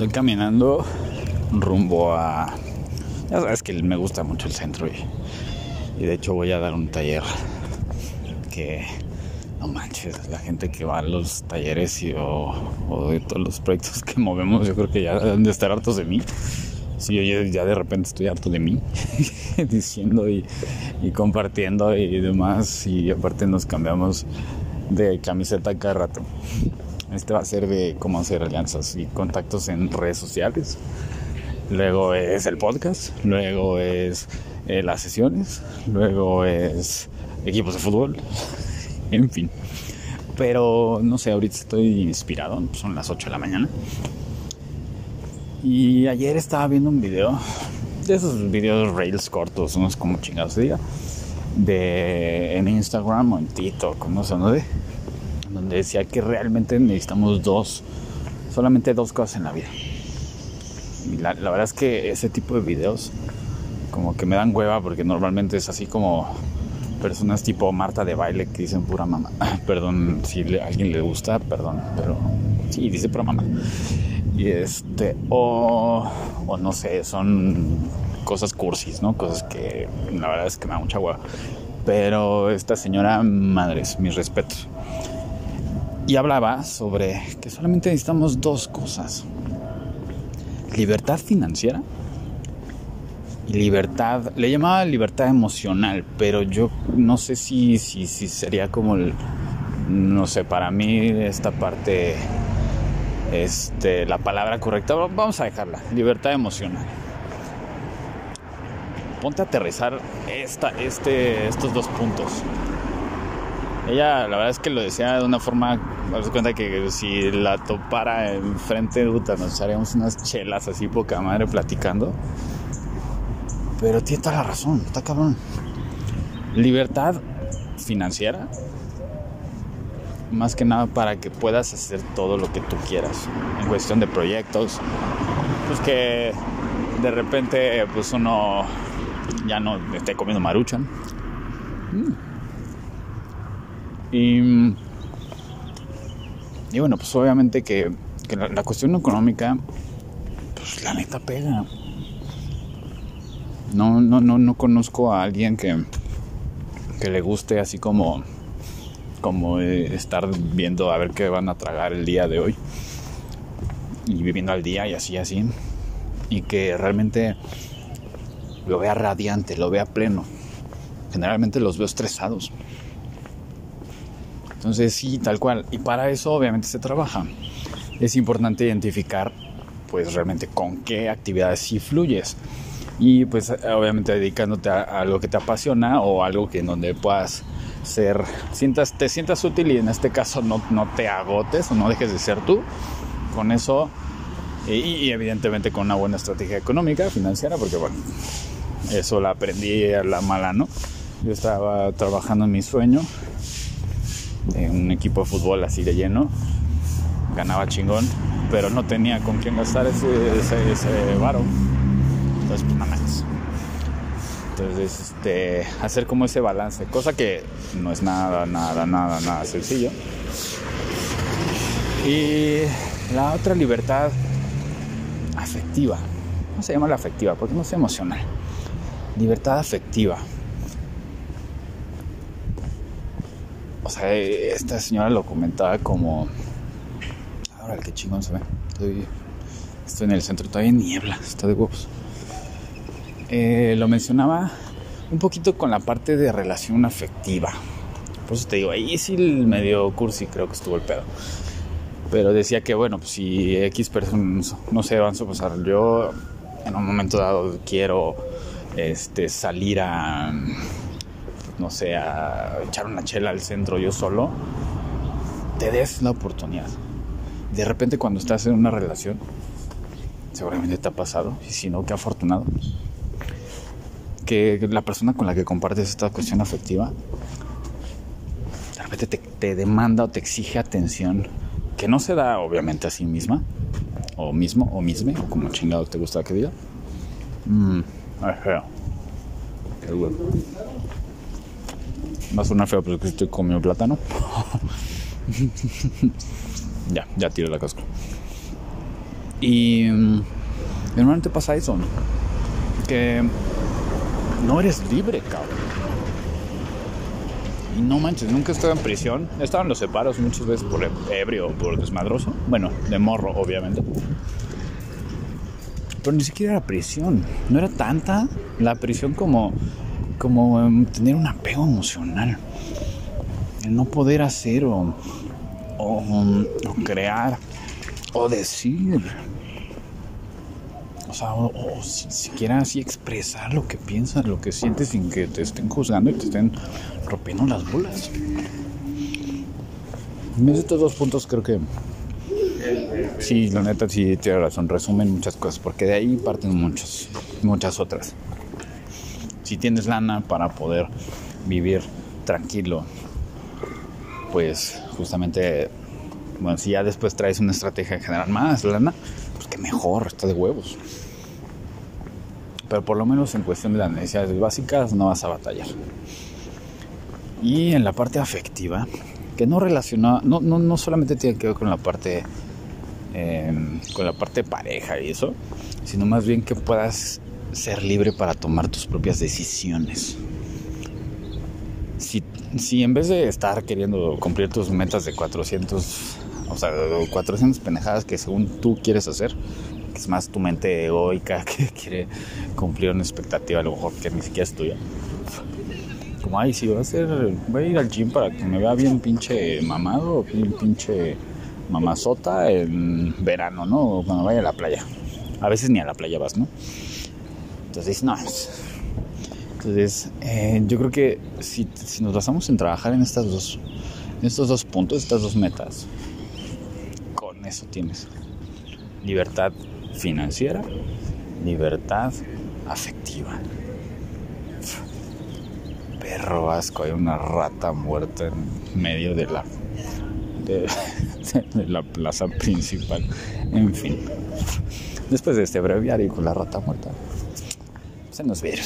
Estoy caminando rumbo a... Ya sabes que me gusta mucho el centro y, y de hecho voy a dar un taller que no manches, la gente que va a los talleres y, o, de todos los proyectos que movemos, yo creo que ya han de estar hartos de mí. Sí, yo ya de repente estoy harto de mí, diciendo y, y, compartiendo y demás, y aparte nos cambiamos de camiseta cada rato. Este va a ser de cómo hacer alianzas y contactos en redes sociales. Luego es el podcast, luego es eh, las sesiones, luego es equipos de fútbol, en fin. Pero no sé, ahorita estoy inspirado, son las 8 de la mañana. Y ayer estaba viendo un video, de esos videos rails cortos, unos como chingados diga, de, en Instagram o en TikTok, no sé dónde, donde decía que realmente necesitamos dos, solamente dos cosas en la vida. Y la, la verdad es que ese tipo de videos como que me dan hueva porque normalmente es así como personas tipo Marta de baile que dicen pura mamá. perdón si a alguien le gusta, perdón, pero sí, dice pura mamá. Y este, o, o no sé, son cosas cursis, ¿no? Cosas que la verdad es que me da mucha hueva. Pero esta señora, madres, mis respetos. Y hablaba sobre que solamente necesitamos dos cosas. Libertad financiera libertad, le llamaba libertad emocional, pero yo no sé si, si, si sería como el, no sé, para mí esta parte, este, la palabra correcta, vamos a dejarla, libertad emocional. Ponte a aterrizar esta, este, estos dos puntos. Ella, la verdad es que lo decía de una forma, me cuenta que si la topara enfrente, de nos haríamos unas chelas así poca madre platicando. Pero tiene toda la razón, está cabrón. Libertad financiera, más que nada para que puedas hacer todo lo que tú quieras en cuestión de proyectos. Pues que de repente pues uno ya no esté comiendo maruchan. Mm. Y, y bueno, pues obviamente que, la, la, cuestión económica, pues la neta pega. No, no, no, no conozco a alguien que, que le guste así como, como eh, estar viendo a ver qué van a tragar el día de hoy y viviendo al día y así, así. Y que realmente lo vea radiante, lo vea pleno. Generalmente los veo estresados. Entonces sí, tal cual. Y para eso obviamente se trabaja. Es importante identificar pues realmente con qué actividades sí fluyes y pues obviamente dedicándote a, algo que te apasiona o algo que en donde puedas ser, sientas, te sientas útil y en este caso no, no te agotes o no dejes de ser tú. Con eso y, evidentemente con una buena estrategia económica, financiera, porque bueno, eso la aprendí a la mala, ¿no? Yo estaba trabajando en mi sueño, en un equipo de fútbol así de lleno, ganaba chingón, pero no tenía con quién gastar ese, ese, ese varo. Entonces, pues nada más. Entonces, este, hacer como ese balance, cosa que no es nada, nada, nada, nada sencillo. Y la otra libertad afectiva. ¿Cómo se llama la afectiva? Porque no es emocional. Libertad afectiva. Sea, esta señora lo comentaba como. Ahora, qué chingón se ve. Estoy, estoy en el centro, todavía niebla, está de huevos. Eh, lo mencionaba un poquito con la parte de relación afectiva. Por eso te digo, ahí sí el medio cursi creo que estuvo el pedo. Pero decía que, bueno, pues si X personas, no sé, van a pasar. Yo en un momento dado quiero este, salir a, no sé, echar una chela al centro yo solo. Te des la oportunidad. De repente cuando estás en una relación, seguramente te ha pasado. Y si no, qué afortunado que la persona con la que compartes esta cuestión afectiva de repente te, demanda o te exige atención que no se da obviamente a sí misma o mismo o misme o como chingado te gusta que diga feo qué bueno va a sonar feo pero es que estoy comiendo plátano ya ya tiro la casca Y mm, normalmente pasa eso, que no eres libre, cabrón. Y no manches, nunca estado en prisión. En los separos muchas veces por ebrio por desmadroso. Bueno, de morro, obviamente. Pero ni siquiera era prisión. No era tanta la prisión como, como em, tener un apego emocional. El no poder hacer o, o, crear o decir o sea, o, siquiera así expresar lo que piensas, lo que sientes sin que te estén juzgando y te estén rompiendo las bolas. En estos dos puntos creo que sí, la neta sí tiene razón, resumen muchas cosas, porque de ahí parten muchas, muchas otras. Si tienes lana para poder vivir tranquilo, pues justamente, bueno, si ya después traes una estrategia de generar más lana, pues que mejor, está de huevos pero por lo menos en cuestión de las necesidades básicas no vas a batallar. Y en la parte afectiva, que no relaciona, no, no, no solamente tiene que ver con la parte em, con la parte pareja y eso, sino más bien que puedas ser libre para tomar tus propias decisiones. Si, si en vez de estar queriendo cumplir tus metas de 400, o sea, 400 pendejadas que según tú quieres hacer, es más tu mente egoica que quiere cumplir una expectativa a lo mejor que ni siquiera es tuya. Como, ay, si voy a hacer, voy a ir al gym para que me vea bien pinche mamado, bien pinche mamazota en verano, ¿no? O cuando vaya a la playa. A veces ni a la playa vas, ¿no? Entonces, no. Entonces, eh, yo creo que si, nos basamos en trabajar en estas dos, estos dos puntos, estas dos metas, con eso tienes libertad financiera, libertad afectiva. Perro asco, hay una rata muerta en medio de la de, la plaza principal. En fin. Después de este breviario con la rata muerta, nos vieron.